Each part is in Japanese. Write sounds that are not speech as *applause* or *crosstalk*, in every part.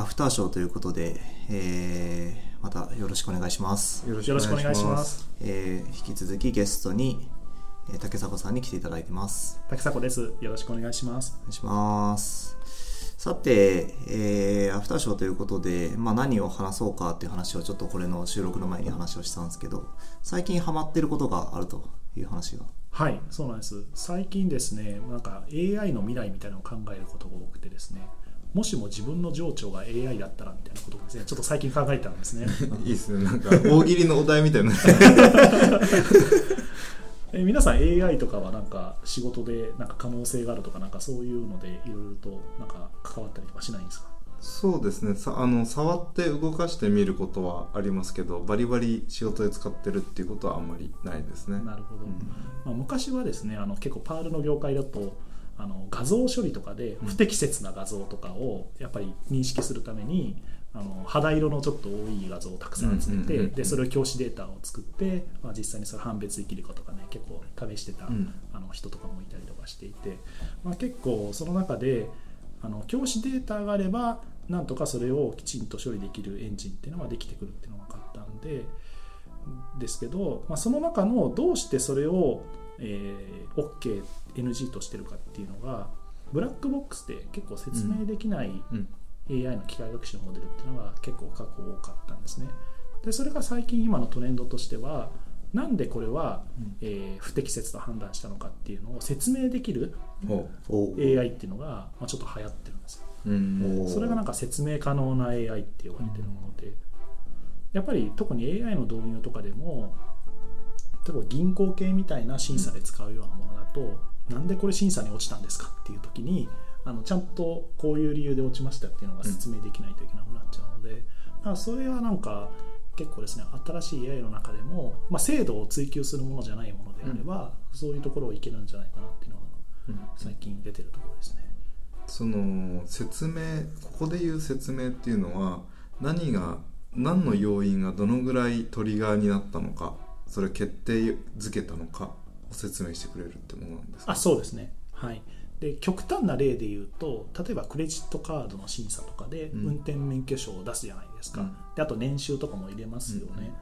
アフターショーということで、えー、またよろしくお願いします。よろしくお願いします。えー、引き続きゲストに、えー竹迫さんに来ていただいてます。竹迫です。よろしくお願いします。お願いします。さて、えー、アフターショーということで、まあ、何を話そうかっていう話をちょっとこれの収録の前に話をしたんですけど、最近ハマってることがあるという話が。はい、そうなんです。最近ですね、なんか AI の未来みたいなのを考えることが多くてですね、もしも自分の情緒が AI だったらみたいなことをですね、ちょっと最近考えたんですね。*laughs* いいですね。なんか、大喜利のお題みたいな。*laughs* え皆さん AI とかはなんか仕事でなんか可能性があるとかなんかそういうのでいろいろとなんか関わったりとかしないんですか？そうですね。さあの、触って動かしてみることはありますけど、バリバリ仕事で使ってるっていうことはあんまりないですね。なるほど、まあ、昔はですねあの結構パールの業界だとあの画像処理とかで不適切な画像とかをやっぱり認識するためにあの肌色のちょっと多い画像をたくさん集めて、でそれを教師データを作って、まあ、実際にそれ判別できるかとかね結構試してた、うん。あの人とかもいたりとかしていて、まあ、結構その中であの教師データがあればなんとかそれをきちんと処理できるエンジンっていうのができてくるっていうのが分かったんでですけど、まあ、その中のどうしてそれを、えー、OK、NG としてるかっていうのがブラックボックスで結構説明できないうん。AI の機械学習のモデルっていうのが結構過去多かったんですね。でそれが最近今のトレンドとしてはなんでこれは、えー不適切と判断したのかっていうのを説明できる AI っていうのが、まあ、ちょっと流行ってるんですよ。それがなんか説明可能な AI って呼ばれてるもので、やっぱり特に AI の導入とかでも例えば銀行系みたいな審査で使うようなものだと、なんでこれ審査に落ちたんですかっていう時にあのちゃんとこういう理由で落ちましたっていうのが説明できないといけなくなっちゃうので、だからそれはなんか結構ですね新しい AI の中でも、まあ、精度を追求するものじゃないものであれば、そういうところをいけるんじゃないかなっていうのがうん最近出てるところですね。その説明ここで言う説明っていうのは何が何の要因がどのぐらいトリガーになったのかそれを決定づけたのかを説明してくれるってものなんですか？あそうですね。はい。で極端な例で言うと例えばクレジットカードの審査とかでうん。運転免許証を出すじゃないですか、うん。であと年収とかも入れますよね、うんうん。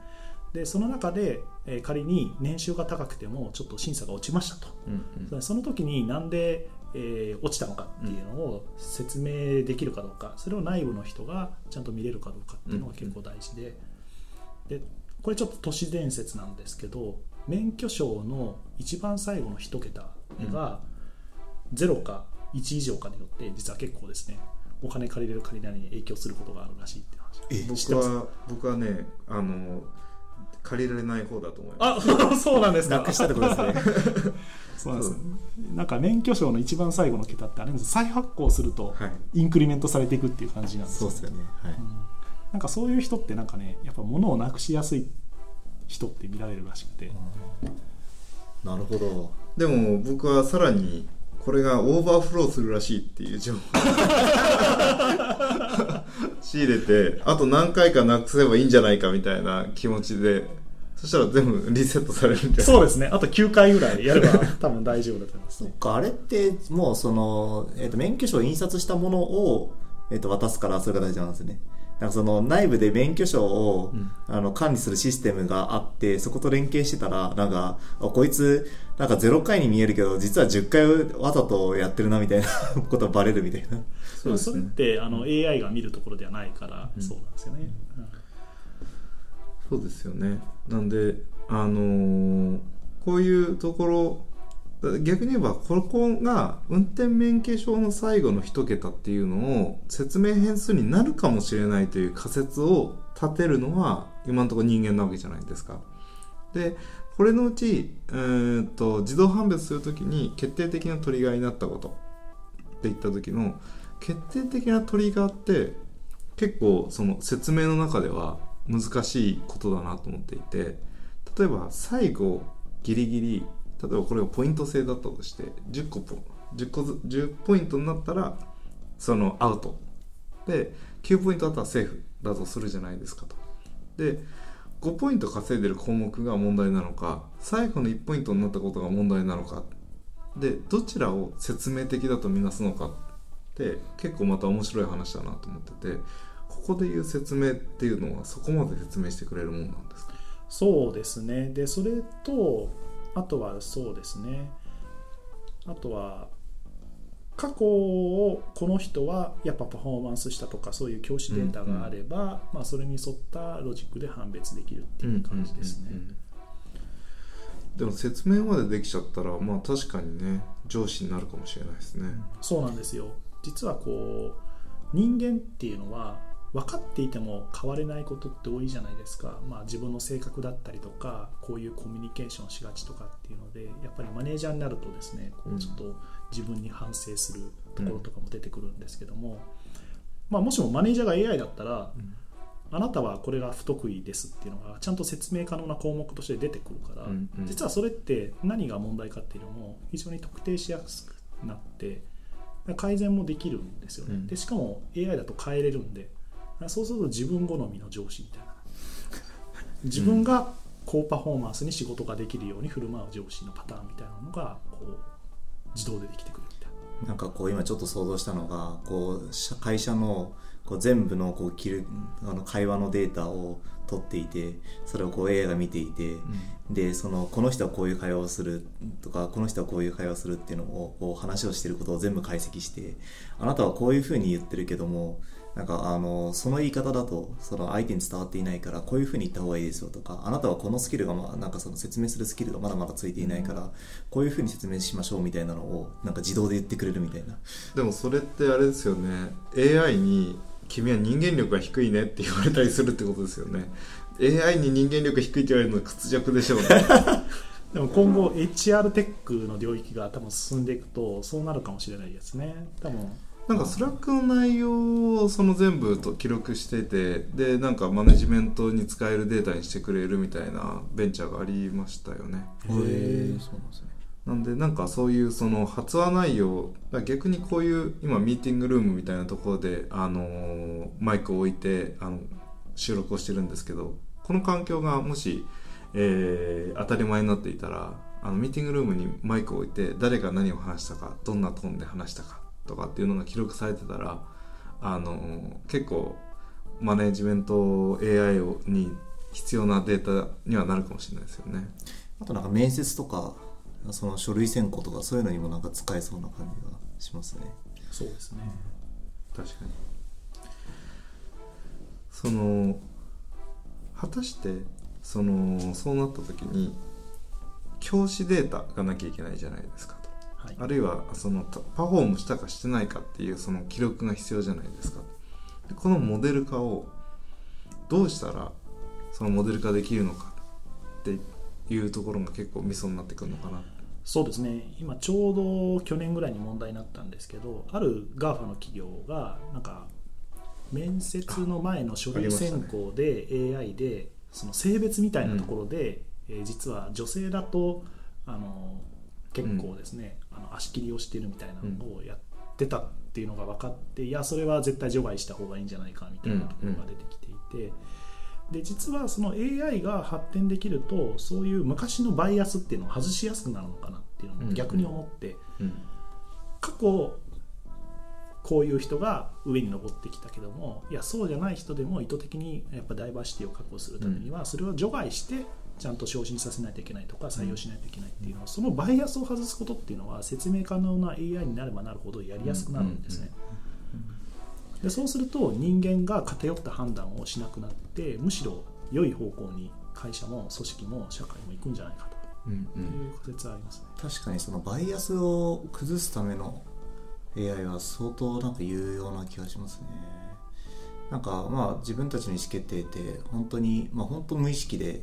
でその中で、えー仮に年収が高くてもちょっと審査が落ちましたと、うんうん。その時になんで、えー落ちたのかっていうのを説明できるかどうかそれを内部の人がちゃんと見れるかどうかっていうのが結構大事で,、でこれちょっと都市伝説なんですけど免許証の一番最後の一桁が0か1以上かによって実は結構ですねお金借りれる借りないに影響することがあるらしいって話知ってます？僕は僕はねあの借りられない方だと思いますあ *laughs* そうなんですか？したってことですね。*laughs* そうなんですなんか免許証の一番最後の桁ってあれです再発行するとはいインクリメントされていくっていう感じなんですよそうですよね。はい。なんかそういう人ってなんかねやっぱ物をなくしやすい人って見られるらしくて。なるほど。でも僕はさらにこれがオーバーフローするらしいっていう情報 *laughs* 仕入れてあと何回かなくせばいいんじゃないかみたいな気持ちでそしたら全部リセットされるんじゃな。いそうですね。あと9回ぐらいやれば *laughs* 多分大丈夫だと思います。ねそっか、あれって、もうその、えっ、と、免許証を印刷したものを、えっ、と、渡すから、それが大事なんですね。なんかその内部で免許証を、うん。あの管理するシステムがあってそこと連携してたらなんかあこいつなんか0回に見えるけど実は10回わざとやってるなみたいな *laughs* ことがバレるみたいな。そうですそれっねてあの AI が見るところではないから、そうなんですよね、うんそうですよね。なんであのーこういうところ逆に言えばここが運転免許証の最後の一桁っていうのを説明変数になるかもしれないという仮説を立てるのは今のところ人間なわけじゃないですか。でこれのうち、えー、と自動判別するときに決定的なトリガーになったことって言った時の決定的なトリガーって結構その説明の中では難しいことだなと思っていて例えば最後ギリギリ例えばこれがポイント制だったとして10個ポ10個ず10ポイントになったらそのアウト。で9ポイントだったらセーフだとするじゃないですかと。で5ポイント稼いでる項目が問題なのか最後の1ポイントになったことが問題なのか。でどちらを説明的だとみなすのかっで結構また面白い話だなと思っててここでいう説明っていうのはそこまで説明してくれるもんなんですか？そうですね。でそれとあとはそうですね。あとは過去をこの人はやっぱパフォーマンスしたとかそういう教師データがあれば、まあ、それに沿ったロジックで判別できるっていう感じですね。うんうんうんうん。でも説明までできちゃったらまあ確かにね上司になるかもしれないですね。そうなんですよ。実はこう人間っていうのは分かっていても変われないことって多いじゃないですか、まあ、自分の性格だったりとかこういうコミュニケーションしがちとかっていうのでやっぱりマネージャーになるとですねこうちょっと自分に反省するところとかも出てくるんですけども、まあ、もしもマネージャーが AI だったら、あなたはこれが不得意ですっていうのがちゃんと説明可能な項目として出てくるから、うんうん。実はそれって何が問題かっていうのも非常に特定しやすくなって改善もできるんですよね、うん。でしかも AI だと変えれるんでそうすると自分好みの上司みたいな。自分が高パフォーマンスに仕事ができるように振る舞う上司のパターンみたいなのがこう自動でできてくるみたいな。なんかこう今ちょっと想像したのがこう社会社のこう全部のこう切るあの会話のデータを取っていてそれをこう AI が見ていて、でそのこの人はこういう会話をするとかこの人はこういう会話をするっていうのをこう話をしていることを全部解析してあなたはこういうふうに言ってるけどもなんかあのその言い方だとその相手に伝わっていないからこういうふうに言った方がいいですよとかあなたはこのスキルが、まあ、なんかその説明するスキルがまだまだついていないからこういうふうに説明しましょうみたいなのをなんか自動で言ってくれるみたいな。でもそれってあれですよね。AI に君は人間力が低いねって言われたりするってことですよね。AI に人間力低いって言われるのは屈辱でしょうね。*laughs* でも今後 HR tech の領域が多分進んでいくとそうなるかもしれないですね。多分なんかスラックの内容をその全部と記録しててでなんかマネジメントに使えるデータにしてくれるみたいなベンチャーがありましたよね。へー。そうなんですね。なんでなんかそういうその発話内容逆にこういう今ミーティングルームみたいなところで、あのーマイクを置いてあの収録をしてるんですけどこの環境がもし、えー当たり前になっていたらあのミーティングルームにマイクを置いて誰が何を話したかどんなトーンで話したかとかっていうのが記録されてたら、あのー結構マネジメント AI をに必要なデータにはなるかもしれないですよね。あとなんか面接とかその書類選考とかそういうのにもなんか使えそうな感じがしますね。そうですね。確かに。その果たしてそのそうなった時に教師データがなきゃいけないじゃないですか。とはい。あるいはそのたパフォームしたかしてないかっていうその記録が必要じゃないですか。でこのモデル化をどうしたらそのモデル化できるのかっていうところが結構ミソになってくるのかな。そうですね。今ちょうど去年ぐらいに問題になったんですけどある GAFA の企業がなんか面接の前の書類選考で AI でその性別みたいなところで、えー実は女性だとあの結構ですね、あの足切りをしてるみたいなのをやってたっていうのが分かって、いやそれは絶対除外した方がいいんじゃないかみたいなところが出てきていて。で実はその AI が発展できるとそういう昔のバイアスっていうのを外しやすくなるのかなっていうのも逆に思って、うん。過去こういう人が上に上ってきたけどもいやそうじゃない人でも意図的にやっぱダイバーシティを確保するためには、それを除外してちゃんと昇進させないといけないとか採用しないといけないっていうのは、そのバイアスを外すことっていうのは説明可能な AI になればなるほどやりやすくなるんですね。でそうすると人間が偏った判断をしなくなってむしろ良い方向に会社も組織も社会も行くんじゃないかうん。うというん仮説はありますね。確かにそのバイアスを崩すための AI は相当なんか有用な気がしますね。なんかまあ自分たちの意思決定って本当にまあ本当無意識で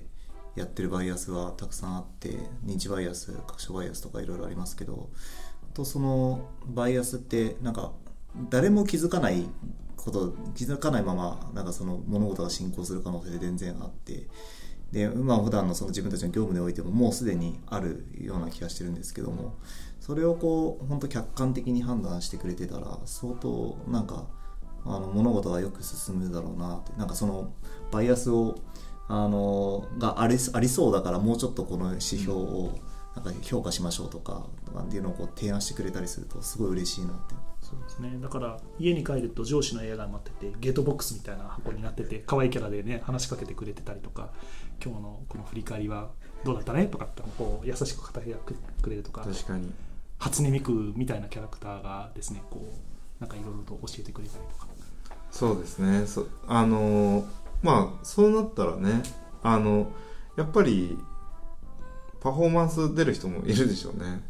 やってるバイアスはたくさんあって認知バイアス確証バイアスとかいろいろありますけどとそのバイアスってなんか誰も気づかないこと気づかないままなんかその物事が進行する可能性で全然あってでまあ普段のその自分たちの業務においてももうすでにあるような気がしてるんですけどもそれをこう本当客観的に判断してくれてたら相当なんかあの物事がよく進むだろうなって。なんかそのバイアスをあのがありありそうだからもうちょっとこの指標をなんか評価しましょうとかとかっていうのをこう提案してくれたりするとすごい嬉しいなって。そうですね、だから家に帰ると上司の部屋が待っててゲートボックスみたいな箱になってて可愛いキャラでね話しかけてくれてたりとか今日のこの振り返りはどうだったねとかってこう優しく語り合ってくれるとか。確かに初音ミクみたいなキャラクターがですねこうなんかいろいろと教えてくれたりとか。そうですね。そあのまあそうなったらねあのやっぱりパフォーマンス出る人もいるでしょうね。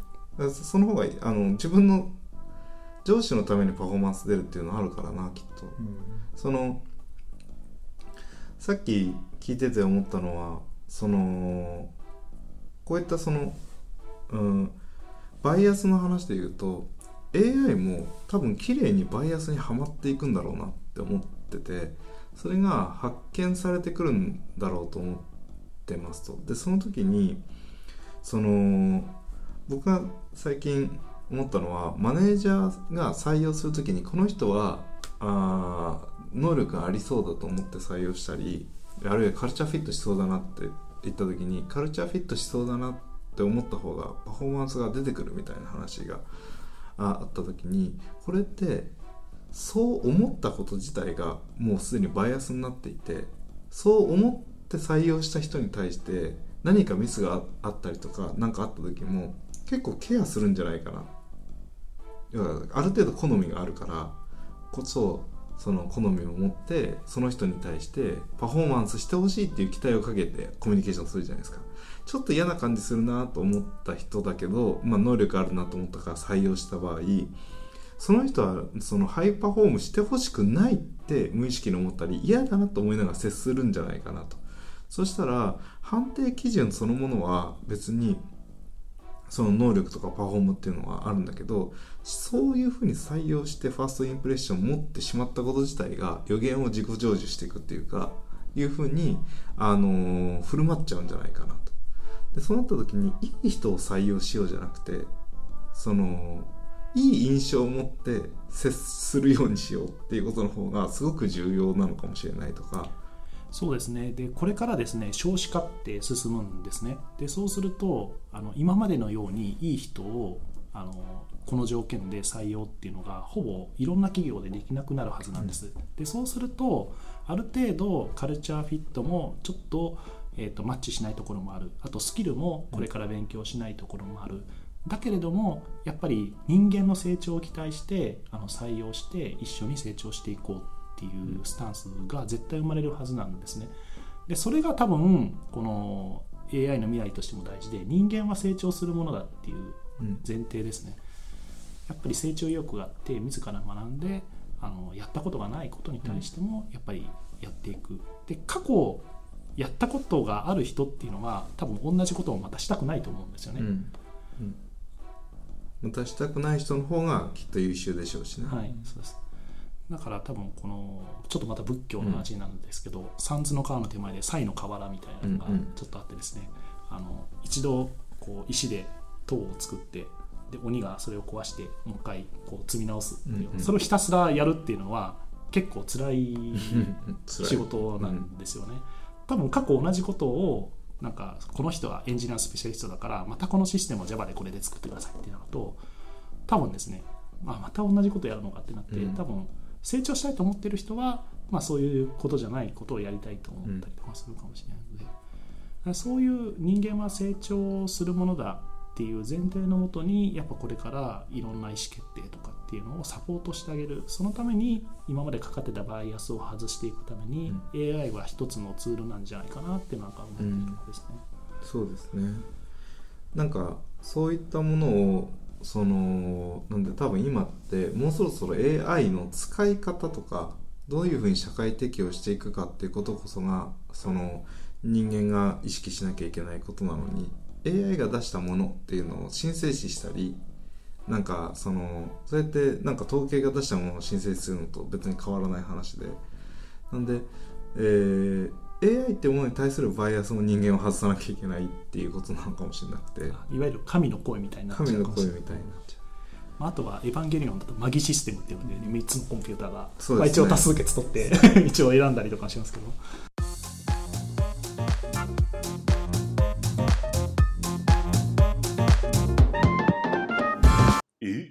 その方がいいあの自分の上司のためにパフォーマンス出るっていうのあるからなきっと。そのさっき聞いてて思ったのはそのこういったその、うん、バイアスの話で言うと AI も多分綺麗にバイアスにはまっていくんだろうなって思っててそれが発見されてくるんだろうと思ってますと。でその時にその僕が最近思ったのはマネージャーが採用する時にこの人はあ能力がありそうだと思って採用したりあるいはカルチャーフィットしそうだなって言った時にカルチャーフィットしそうだなっって思った方がパフォーマンスが出てくるみたいな話がああった時にこれってそう思ったこと自体がもうすでにバイアスになっていてそう思って採用した人に対して何かミスがあったりとか何かあった時も結構ケアするんじゃないかな。要はある程度好みがあるからこそその好みを持ってその人に対してパフォーマンスしてほしいっていう期待をかけてコミュニケーションするじゃないですか。ちょっと嫌な感じするなと思った人だけど、まあ、能力あるなと思ったから採用した場合その人はそのハイパフォームしてほしくないって無意識に思ったり嫌だなと思いながら接するんじゃないかなと。そしたら判定基準そのものは別にその能力とかパフォームっていうのはあるんだけどそういうふうに採用してファーストインプレッションを持ってしまったこと自体が予言を自己成就していくっていうかいうふうに、あのー振る舞っちゃうんじゃないかなでそうなった時にいい人を採用しようじゃなくてそのいい印象を持って接するようにしようっていうことの方がすごく重要なのかもしれないとか。そうですね。でこれからですね少子化って進むんですね。でそうするとあの今までのようにいい人をあのこの条件で採用っていうのがほぼいろんな企業でできなくなるはずなんです、でそうするとある程度カルチャーフィットもちょっと,、えー、とマッチしないところもあるあとスキルもこれから勉強しないところもある、だけれどもやっぱり人間の成長を期待してあの採用して一緒に成長していこうっていうスタンスが絶対生まれるはずなんですね。でそれが多分この AI の未来としても大事で人間は成長するものだっていう前提ですね。やっぱり成長意欲があって自ら学んであのやったことがないことに対してもやっぱりやっていく。で過去やったことがある人っていうのは多分同じことをまたしたくないと思うんですよね。うん。またしたくない人の方がきっと優秀でしょうしね、はい、そうです。だから多分このちょっとまた仏教の話になるんですけど、三途の川の手前で西の河原みたいなのがうんうん。ちょっとあってですね、あの一度こう石で塔を作ってで鬼がそれを壊してもう一回こう積み直すっていう、うんうん。それをひたすらやるっていうのは結構辛い辛い。仕事なんですよね。多分過去同じことをなんかこの人はエンジニアスペシャリストだからまたこのシステムを Java でこれで作ってくださいってなると多分ですね、まあ、また同じことやるのかってなって、うん。多分成長したいと思ってる人は、まあ、そういうことじゃないことをやりたいと思ったりとかするかもしれないので、だからそういう人間は成長するものだっていう前提のもとにやっぱこれからいろんな意思決定とかっていうのをサポートしてあげる。そのために今までかかってたバイアスを外していくために、AI は一つのツールなんじゃないかなってなんか思ってるところですね。そうですね。なんかそういったものをそのなんで多分今ってもうそろそろ AI の使い方とかどういうふうに社会適応していくかっていうことこそがその人間が意識しなきゃいけないことなのに AI が出したものっていうのを申請視したりなんかそのそうやってなんか統計が出したものを申請するのと別に変わらない話で。なんで、えー AI ってものに対するバイアスも人間は外さなきゃいけないっていうことなのかもしれなくて。いわゆる神の声みたいになっちゃう神の声みたいになっちゃまああとは「エヴァンゲリオン」だとマギシステムっていうので、ね、3つのコンピューターが、まあ、一応多数決取って *laughs* 一応選んだりとかしますけど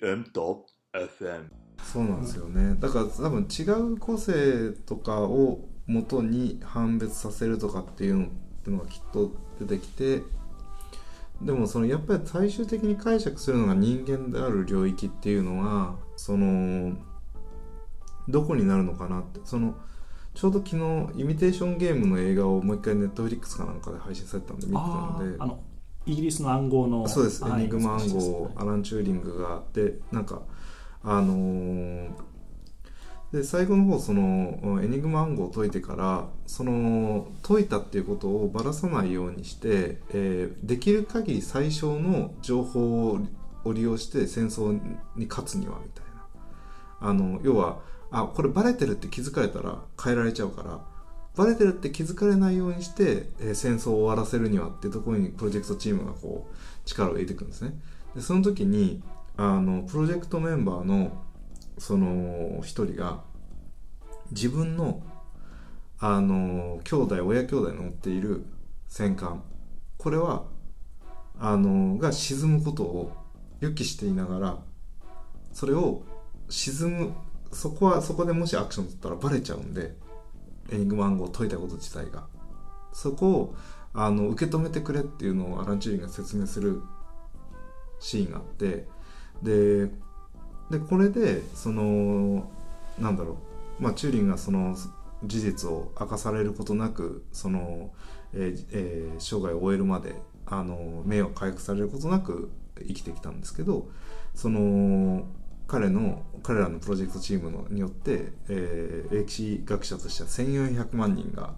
EM.FM そうなんですよね、だから多分違う個性とかを元に判別させるとかっていうのっていうのがきっと出てきてでもそのやっぱり最終的に解釈するのが人間である領域っていうのはそのどこになるのかなって。そのちょうど昨日イミテーションゲームの映画をもう一回ネットフリックスかなんかで配信されたんで見てたあんでーあのイギリスの暗号のそうです、はいエニグマ暗号アラン・チューリングがでなんかあのーで最後の方そのうんエニグマ暗号を解いてからその解いたっていうことをばらさないようにして、えーできる限り最小の情報をを利用して戦争に勝つにはみたいな。あの要はあこれバレてるって気づかれたら変えられちゃうからバレてるって気づかれないようにして、えー戦争を終わらせるにはっていうところにプロジェクトチームがこう力を入れていくんですね。でその時にあのプロジェクトメンバーのその一人が自分のあの兄弟親兄弟の乗っている戦艦これはあのが沈むことを予期していながらそれを沈むそこはそこでもしアクション取ったらバレちゃうんでエニグマ暗号を解いたこと自体が。そこをあの受け止めてくれっていうのをアラン・チューリングが説明するシーンがあって。ででこれでそのなんだろう、まあ、チューリンがその事実を明かされることなくその、えーえー生涯を終えるまであの名誉回復されることなく生きてきたんですけどその彼の彼らのプロジェクトチームのによって、えー歴史学者としては1400万人が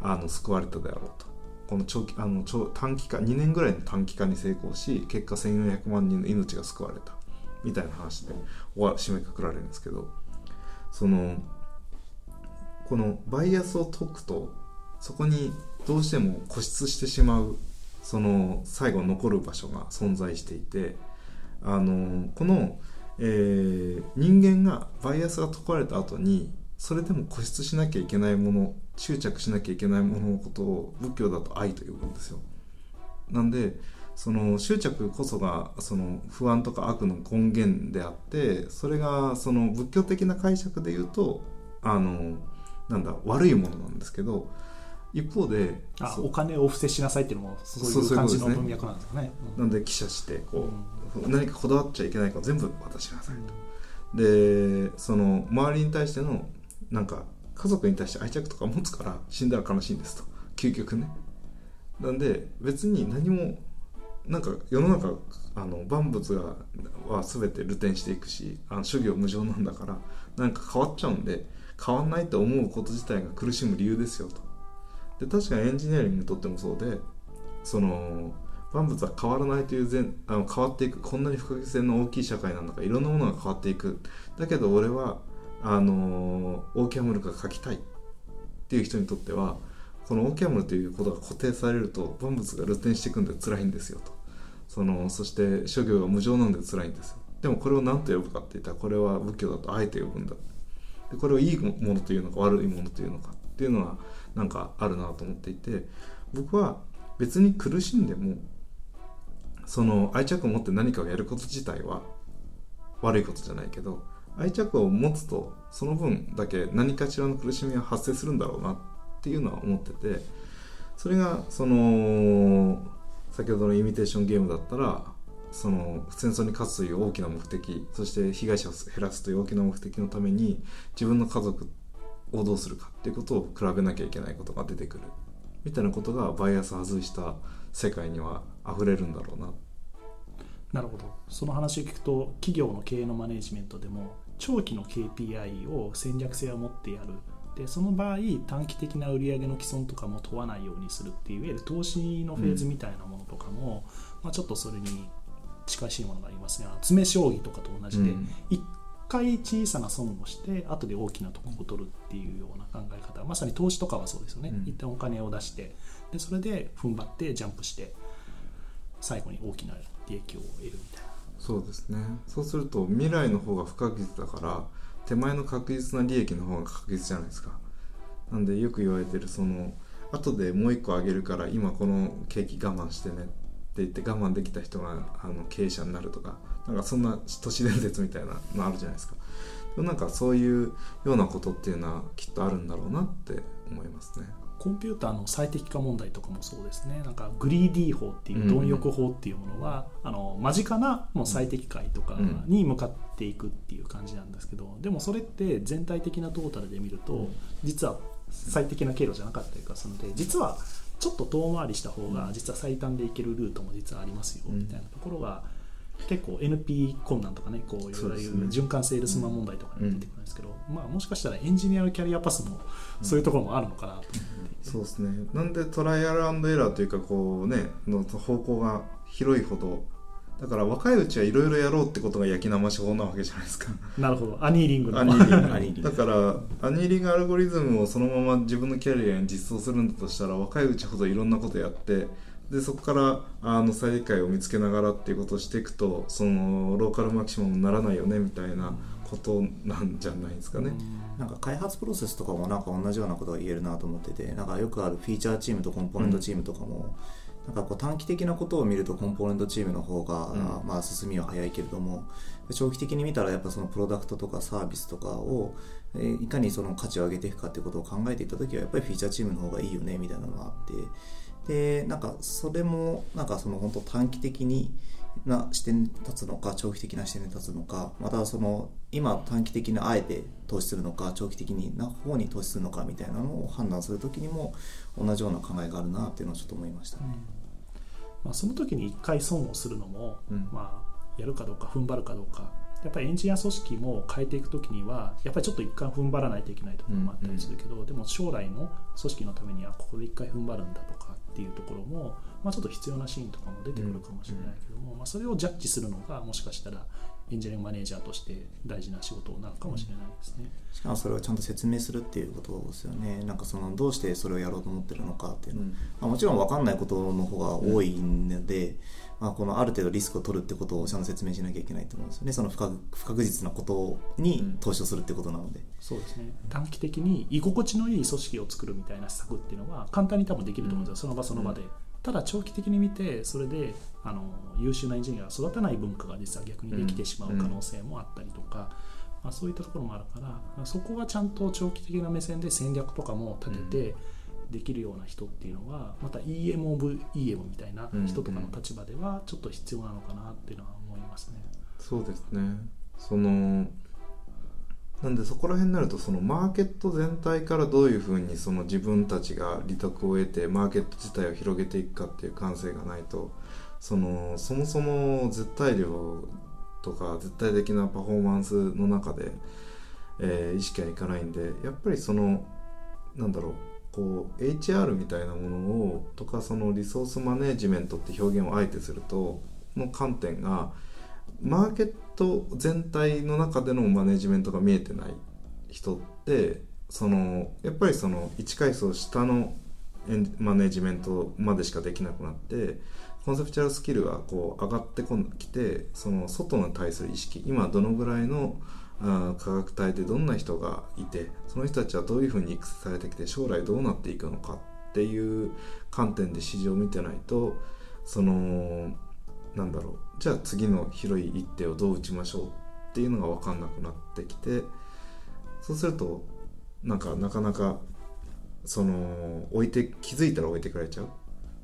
あの救われたであろうと。この長期あの長短期化2年ぐらいの短期化に成功し結果1400万人の命が救われた。みたいな話で終わ締めくくられるんですけど。そのこのバイアスを解くとそこにどうしても固執してしまうその最後残る場所が存在していてあのこの、えー人間がバイアスが解かれた後にそれでも固執しなきゃいけないもの執着しなきゃいけないもののことを仏教だと愛と呼ぶんですよ。なんでその執着こそがその不安とか悪の根源であってそれがその仏教的な解釈で言うとあのなんだ悪いものなんですけど一方でお金をお布施しなさいっていうのもそそうういう感じの文脈なんですよね。うん。なんで記者してこう、うん。何かこだわっちゃいけないから全部渡しなさいと、でその周りに対してのなんか家族に対して愛着とか持つから死んだら悲しいんですと。究極ね。なんで別に何もなんか世の中あの万物がは全て流転していくしあの諸行無常なんだからなんか変わっちゃうんで変わんないと思うこと自体が苦しむ理由ですよとで確かにエンジニアリングにとってもそうでその万物は変わらないという前あの変わっていくこんなに不可欠性の大きい社会なんだからいろんなものが変わっていく。だけど俺はあのオーキャムルが書きたいっていう人にとってはこのオーキャムルということが固定されると万物が流転していくんで辛いんですよと。そのそして諸行が無常なんで辛いんですよ。でもこれを何と呼ぶかって言ったらこれは仏教だとあえて呼ぶんだ。でこれをいいものというのか悪いものというのかっていうのはなんかあるなと思っていて僕は別に苦しんでもその愛着を持って何かをやること自体は悪いことじゃないけど愛着を持つとその分だけ何かしらの苦しみが発生するんだろうなっていうのは思っててそれがその先ほどのイミテーションゲームだったらその戦争に勝つという大きな目的そして被害者を減らすという大きな目的のために自分の家族をどうするかっていうことを比べなきゃいけないことが出てくる。みたいなことがバイアス外した世界には溢れるんだろうな。なるほど。その話を聞くと企業の経営のマネジメントでも長期の KPI を戦略性を持ってやる。でその場合短期的な売上の既存とかも問わないようにするっていういわゆる投資のフェーズみたいなものとかも、まあ、ちょっとそれに近しいものがありますね。あの詰将棋とかと同じで、うん。一回小さな損をして後で大きなところを取るっていうような考え方。まさに投資とかはそうですよね、うん。一旦お金を出してでそれで踏ん張ってジャンプして最後に大きな利益を得るみたいな。そうですね。そうすると未来の方が不確実だから手前の確実な利益の方が確実じゃないですか。なんでよく言われてるその後でもう一個あげるから今この景気我慢してねって言って我慢できた人があの経営者になるとかなんかそんな都市伝説みたいなのあるじゃないですか。なんかそういうようなことっていうのはきっとあるんだろうなって思いますね。コンピューターの最適化問題とかもそうですね。なんかグリーディー法っていう貪欲法っていうものは、あの間近なもう最適解とかに向かっていくっていう感じなんですけどでもそれって全体的なトータルで見ると実は最適な経路じゃなかったりとかするので実はちょっと遠回りした方が実は最短で行けるルートも実はありますよみたいなところが結構 NP 困難とかねこういわゆる循環セールスマン問題とかに出てくるんですけど、まあ、もしかしたらエンジニアのキャリアパスもそういうところもあるのかなと思って。そうですね。なんでトライアルエラーというかこうねの方向が広いほどだから若いうちはいろいろやろうってことが焼き生し法なわけじゃないですか。なるほど。アニーリングの。アニーリング。アニーリング。だからアニーリングアルゴリズムをそのまま自分のキャリアに実装するんだとしたら若いうちほどいろんなことやってでそこからあの再理解を見つけながらっていうことをしていくとそのローカルマキシマムにならないよねみたいなことなんじゃないですかね。なんか開発プロセスとかもなんか同じようなことが言えるなと思っててなんかよくあるフィーチャーチームとコンポーネントチームとかも、なんかこう短期的なことを見るとコンポーネントチームの方が、うんまあ進みは早いけれども長期的に見たらやっぱそのプロダクトとかサービスとかを、えーいかにその価値を上げていくかっていうことを考えていった時はやっぱりフィーチャーチームの方がいいよねみたいなのがあってでなんかそれもなんかその本当短期的にな視点に立つのか長期的な視点に立つのかまたその今短期的にあえて投資するのか長期的な方に投資するのかみたいなのを判断するときにも同じような考えがあるなっていうのをちょっと思いましたね。まあ、その時に一回損をするのも、うん。まあ、やるかどうか踏ん張るかどうか。やっぱりエンジニア組織も変えていく時にはやっぱりちょっと一回踏ん張らないといけないところもあったりするけど、でも将来の組織のためにはここで一回踏ん張るんだとかっていうところも、まあ、ちょっと必要なシーンとかも出てくるかもしれないけども、まあ、それをジャッジするのがもしかしたらエンジニアリングマネージャーとして大事な仕事なのかもしれないですね。しかもそれをちゃんと説明するっていうことですよね。なんかそのどうしてそれをやろうと思ってるのかっていうの、うんまあ、もちろん分かんないことの方が多いので、まあ、このある程度リスクを取るってことをちゃんと説明しなきゃいけないと思うんですよね。その不確不確実なことに投資をするってことなので。そうですね短期的に居心地のいい組織を作るみたいな施策っていうのは簡単に多分できると思うんですよ、その場その場で、ただ長期的に見てそれであの優秀なエンジニアが育たない文化が実は逆にできてしまう可能性もあったりとか、まあ、そういったところもあるからそこはちゃんと長期的な目線で戦略とかも立ててできるような人っていうのはまた EM of EM みたいな人とかの立場ではちょっと必要なのかなっていうのは思いますね。そうですね。そのなんでそこら辺になるとそのマーケット全体からどういうふうにその自分たちが利得を得てマーケット自体を広げていくかっていう感性がないとそのそもそも絶対量とか絶対的なパフォーマンスの中で、え意識はいかないんでやっぱりそのなんだろうこう HR みたいなものをとかそのリソースマネジメントって表現をあえてするとの観点がマーケット全体の中でのマネジメントが見えてない人ってそのやっぱりその1階層下のマネジメントまでしかできなくなってコンセプチュアルスキルがこう上がってきてその外に対する意識今どのぐらいのあ価格帯でどんな人がいてその人たちはどういうふうに育成されてきて将来どうなっていくのかっていう観点で市場を見てないとそのなんだろうじゃあ次の広い一手をどう打ちましょうっていうのが分かんなくなってきてそうするとなんかなかなかその置いて気づいたら置いてかれちゃうっ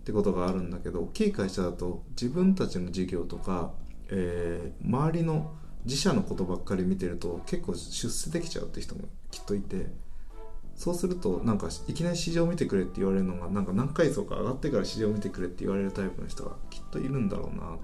てことがあるんだけど大きい会社だと自分たちの事業とか、えー周りの自社のことばっかり見てると結構出世できちゃうって人もきっといてそうするとなんかいきなり市場を見てくれって言われるのがなんか何階層か上がってから市場を見てくれって言われるタイプの人がきっといるんだろうなっ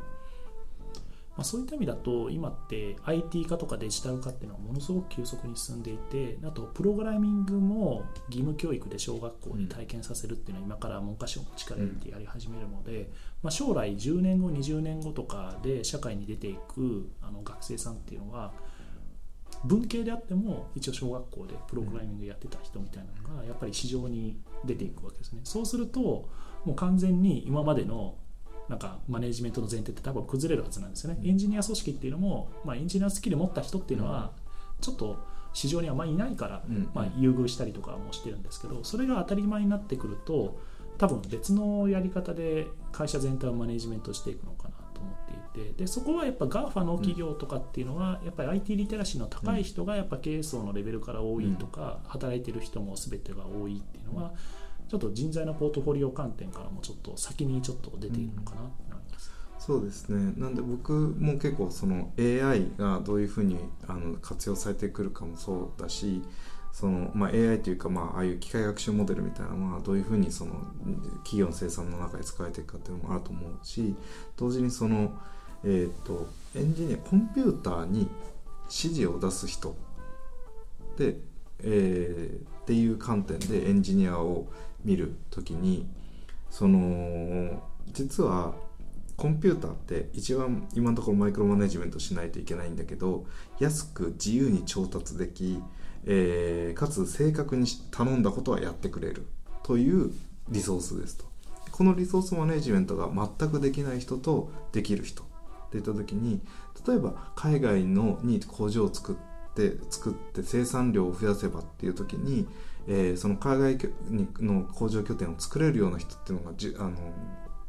まあ、そういった意味だと今って IT 化とかデジタル化っていうのはものすごく急速に進んでいてあとプログラミングも義務教育で小学校に体験させるっていうのは今から文科省も力入れてやり始めるので、まあ、将来10年後20年後とかで社会に出ていくあの学生さんっていうのは文系であっても一応小学校でプログラミングやってた人みたいなのがやっぱり市場に出ていくわけですね。そうするともう完全に今までのなんかマネジメントの前提って多分崩れるはずなんですよね、エンジニア組織っていうのも、まあ、エンジニアスキル持った人っていうのはちょっと市場にあんまりいないから、うん。まあ、優遇したりとかもしてるんですけどそれが当たり前になってくると多分別のやり方で会社全体をマネジメントしていくのかなと思っていてでそこはやっぱ GAFA の企業とかっていうのは、やっぱり IT リテラシーの高い人がやっぱ経営層のレベルから多いとか、働いてる人も全てが多いっていうのはちょっと人材のポートフォリオ観点からもちょっと先にちょっと出ているのかなって思います。そうですねなんで僕も結構その AI がどういうふうにあの活用されてくるかもそうだしその、まあ、AI というか、まあ、ああいう機械学習モデルみたいなのはどういうふうにその企業の生産の中で使われていくかっていうのもあると思うし同時にその、えー、とエンジニアコンピューターに指示を出す人で、えーっていう観点でエンジニアを見るときにその実はコンピューターって一番今のところマイクロマネジメントしないといけないんだけど安く自由に調達でき、えーかつ正確に頼んだことはやってくれる。というリソースですと。このリソースマネジメントが全くできない人とできる人。っていった時に例えば海外のに工場を作って作って生産量を増やせばっていう時に、えーその海外にの工場拠点を作れるような人っていうのがじあの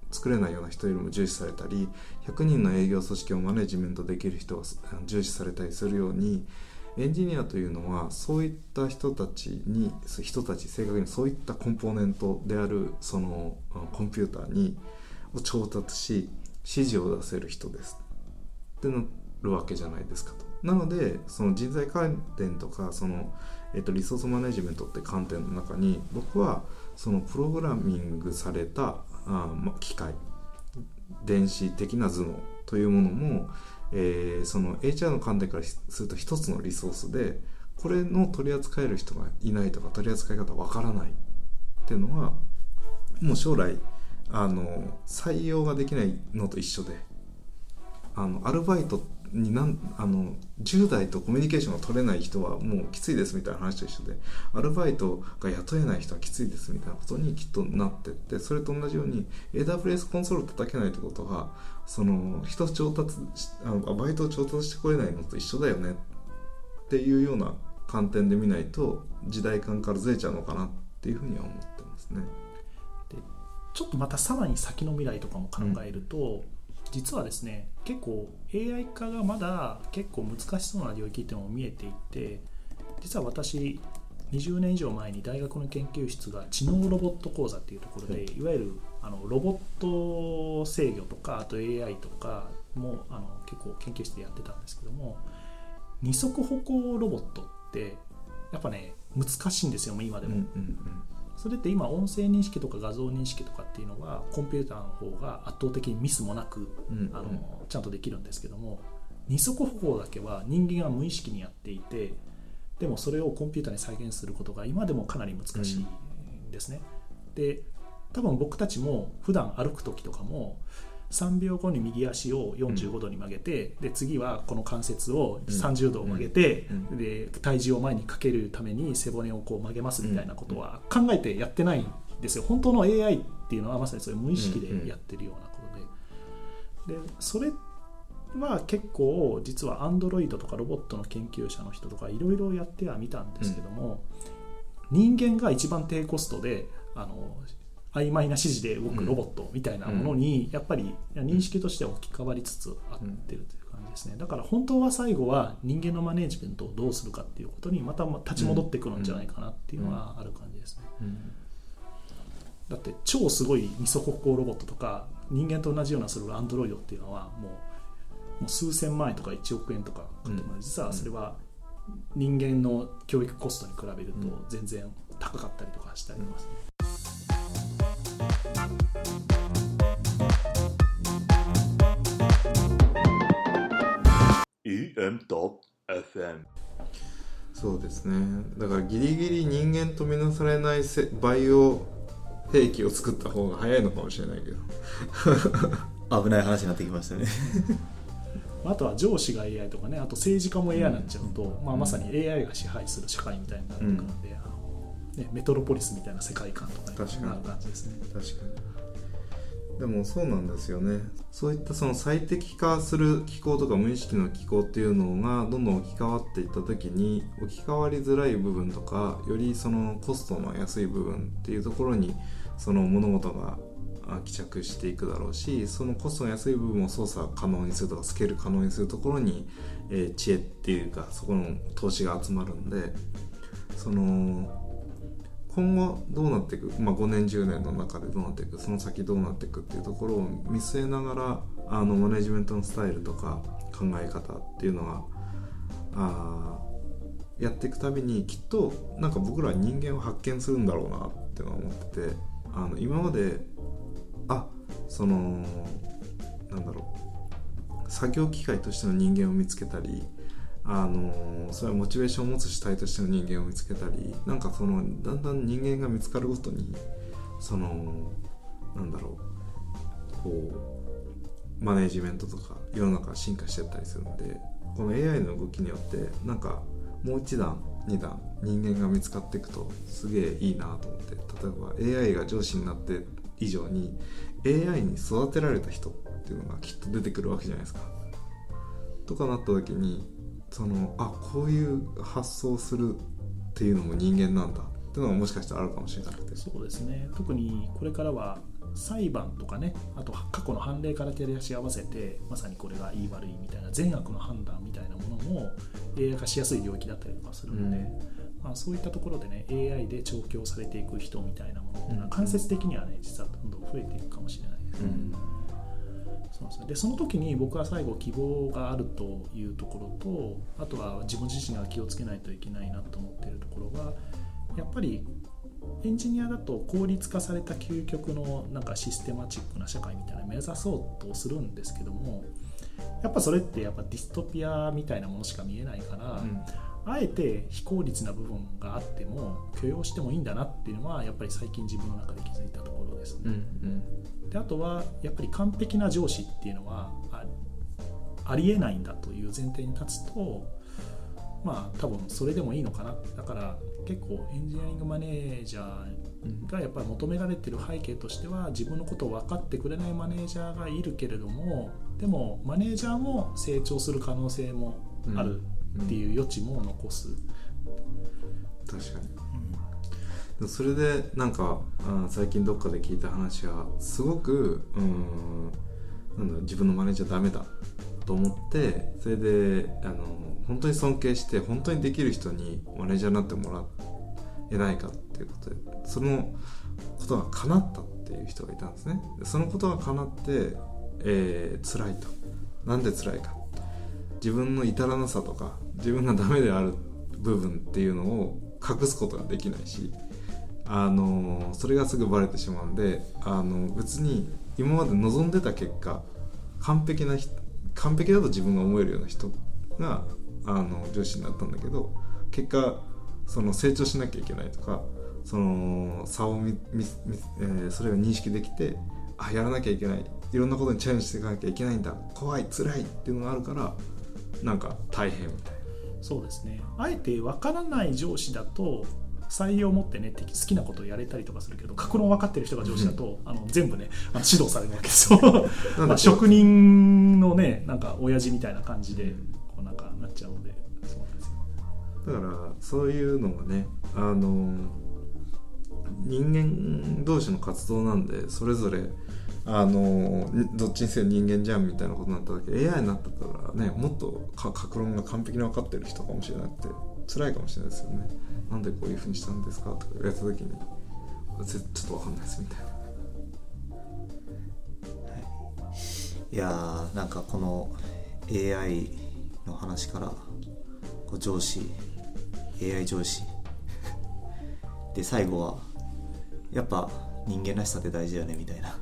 作れないような人よりも重視されたり100人の営業組織をマネジメントできる人が重視されたりするようにエンジニアというのはそういった人たちに人たち正確にそういったコンポーネントであるそのコンピューターにを調達し指示を出せる人ですってなるわけじゃないですかと。なのでその人材関連とかその、えっと、リソースマネジメントって観点の中に僕はそのプログラミングされたあ、ま、機械電子的な頭脳というものも、えーその HR の観点からすると一つのリソースでこれの取り扱える人がいないとか取り扱い方わからないっていうのはもう将来あの採用ができないのと一緒であのアルバイトってになんあの10代とコミュニケーションが取れない人はもうきついですみたいな話と一緒でアルバイトが雇えない人はきついですみたいなことにきっとなってってそれと同じように AWS コンソール叩けないってことはその人調達しあのバイトを調達してこれないのと一緒だよねっていうような観点で見ないと時代感からずれちゃうのかなっていうふうには思ってますね。ちょっとまたさらに先の未来とかも考えると、実はですね結構 AI 化がまだ結構難しそうな領域っていうのも見えていて実は私20年以上前に大学の研究室が知能ロボット講座っていうところで、い、わゆるあのロボット制御とかあと AI とかもあの結構研究室でやってたんですけども二足歩行ロボットってやっぱね難しいんですよ今でも。それって今音声認識とか画像認識とかっていうのはコンピューターの方が圧倒的にミスもなく、うんあのちゃんとできるんですけども二足歩行だけは人間が無意識にやっていてでもそれをコンピューターに再現することが今でもかなり難しいんですね。で多分僕たちも普段歩く時とかも3秒後に右足を45度に曲げて、で次はこの関節を30度曲げて、うん。で体重を前にかけるために背骨をこう曲げますみたいなことは考えてやってないんですよ。本当の AI っていうのはまさにそういう無意識でやってるようなことで、でそれは結構実は Android とかロボットの研究者の人とかいろいろやってはみたんですけども、人間が一番低コストであの曖昧な指示で動くロボットみたいなものに、やっぱり認識としては置き換わりつつあってるという感じですね。だから本当は最後は人間のマネジメントをどうするかっていうことにまた立ち戻ってくるんじゃないかなっていうのはある感じですね、だって超すごい二足歩行ロボットとか人間と同じようなするアンドロイドっていうのはもうもう数千万円とか1億円とかかかってます、実はそれは人間の教育コストに比べると全然高かったりとかしたりとかますね、EM.FM そうですね。だからギリギリ人間とみなされないせバイオ兵器を作った方が早いのかもしれないけど。*laughs* 危ない話になってきましたね。*laughs* あとは上司が AI とかねあと政治家も AI になっちゃうと、まあ、まさに AI が支配する社会みたいになるので、ね、メトロポリスみたいな世界観とかにに。なる感じですね。確かに。でもそうなんですよね。そういったその最適化する機構とか無意識の機構っていうのがどんどん置き換わっていった時に置き換わりづらい部分とかよりそのコストの安い部分っていうところにその物事があ帰着していくだろうしそのコストの安い部分を操作可能にするとかスケール可能にするところに、えー知恵っていうかそこの投資が集まるんでその今後どうなっていく、まあ、5年10年の中でどうなっていくその先どうなっていくっていうところを見据えながらあのマネジメントのスタイルとか考え方っていうのはあやっていくたびにきっとなんか僕らは人間を発見するんだろうなってのは思っててあの今まであそのなんだろう作業機械としての人間を見つけたりあのそれはモチベーションを持つ主体としての人間を見つけたりなんかそのだんだん人間が見つかるごとにそのなんだろうこうマネジメントとか世の中が進化してったりするんでこの AI の動きによってなんかもう一段二段人間が見つかっていくとすげえいいなと思って例えば AI が上司になって以上に AI に育てられた人っていうのがきっと出てくるわけじゃないですか。とかなった時にそのあこういう発想するっていうのも人間なんだ。っていうのがもしかしたらあるかもしれなくて。そうですね。特にこれからは裁判とかねあと過去の判例から照らし合わせてまさにこれがいい悪いみたいな善悪の判断みたいなものも AI 化しやすい領域だったりとかするので、うん。まあ、そういったところでね AI で調教されていく人みたいなものっていうのは間接的にはね実はどんどん増えていくかもしれないですね。うんそうですでその時に僕は最後希望があるというところとあとは自分自身が気をつけないといけないなと思っているところはやっぱりエンジニアだと効率化された究極のなんかシステマチックな社会みたいな目指そうとするんですけどもやっぱそれってやっぱディストピアみたいなものしか見えないから、あえて非効率な部分があっても許容してもいいんだなっていうのはやっぱり最近自分の中で気づいたところですね。うんうん。であとはやっぱり完璧な上司っていうのはあありえないんだという前提に立つとまあ多分それでもいいのかな。だから結構エンジニアリングマネージャーがやっぱり求められてる背景としては自分のことを分かってくれないマネージャーがいるけれどもでもマネージャーも成長する可能性もあるっていう余地も残す、確かに。でもそれでなんかあ最近どっかで聞いた話がすごくうんなんだ自分のマネージャーダメだと思ってそれであの本当に尊敬して本当にできる人にマネージャーになってもらえないかっていうことでそのことが叶ったっていう人がいたんですね。そのことが叶って、えー辛いと。なんで辛いか。自分の至らなさとか自分がダメである部分っていうのを隠すことができないしあのそれがすぐバレてしまうんであの別に今まで望んでた結果完璧な完璧だと自分が思えるような人があの上司になったんだけど結果その成長しなきゃいけないとかその差をみみ、えーそれを認識できてあやらなきゃいけない。いろんなことにチャレンジしていかなきゃいけないんだ。怖い辛いっていうのがあるからなんか大変みたいな。そうですね。あえて分からない上司だと採用を持ってね敵好きなことをやれたりとかするけど格論分かってる人が上司だと、あの全部ねあの指導されるわけですよ。*laughs* なまあ職人のねなんか親父みたいな感じでこうなんかなっちゃうのでそうなんですよ。だからそういうのがねあの人間同士の活動なんでそれぞれあのどっちにせよ人間じゃんみたいなことになった時 AI になったらねもっと格論が完璧に分かってる人かもしれなくて辛いかもしれないですよね。なんでこういうふうにしたんですかとか言われた時にちょっと分かんないですみたいな。い。やーなんかこの AI の話からこう上司 AI 上司。で最後はやっぱ人間らしさって大事だよねみたいな。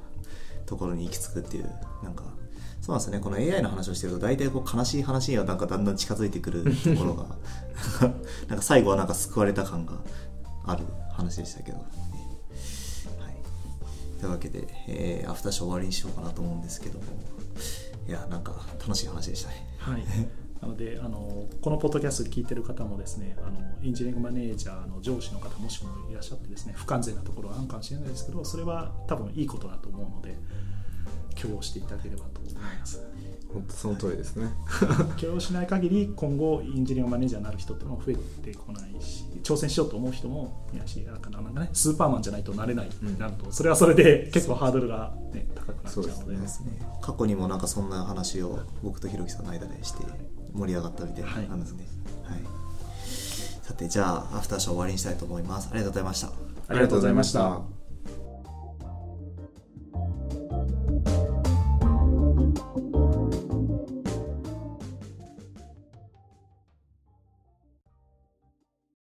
ところに行き着くっていうなんかそうなんですよね。この AI の話をしてると大体こう悲しい話にはなんかだんだん近づいてくるところが *laughs* なんか最後はなんか救われた感がある話でしたけど、ねはい、というわけで、えーアフターショー終わりにしようかなと思うんですけども。いやなんか楽しい話でしたね。はい *laughs* なのであのこのポッドキャスト聞いてる方もですねあのエンジニアリングマネージャーの上司の方もしもいらっしゃってですね不完全なところがあるかもしれないですけどそれは多分いいことだと思うので許容していただければと思います。本当その通りですね。許容しない限り今後エンジニアマネージャーになる人っていうのも増えてこないし挑戦しようと思う人もいやしなんかなんかねスーパーマンじゃないとなれないうんなるとそれはそれで結構ハードルが、ね、高くなっちゃうので。そうですですね。過去にもなんかそんな話を僕とひろきさんの間でして盛り上がったみたい。な感じですね、はい。さてじゃあアフターショー終わりにしたいと思います。ありがとうございました。ありがとうございました。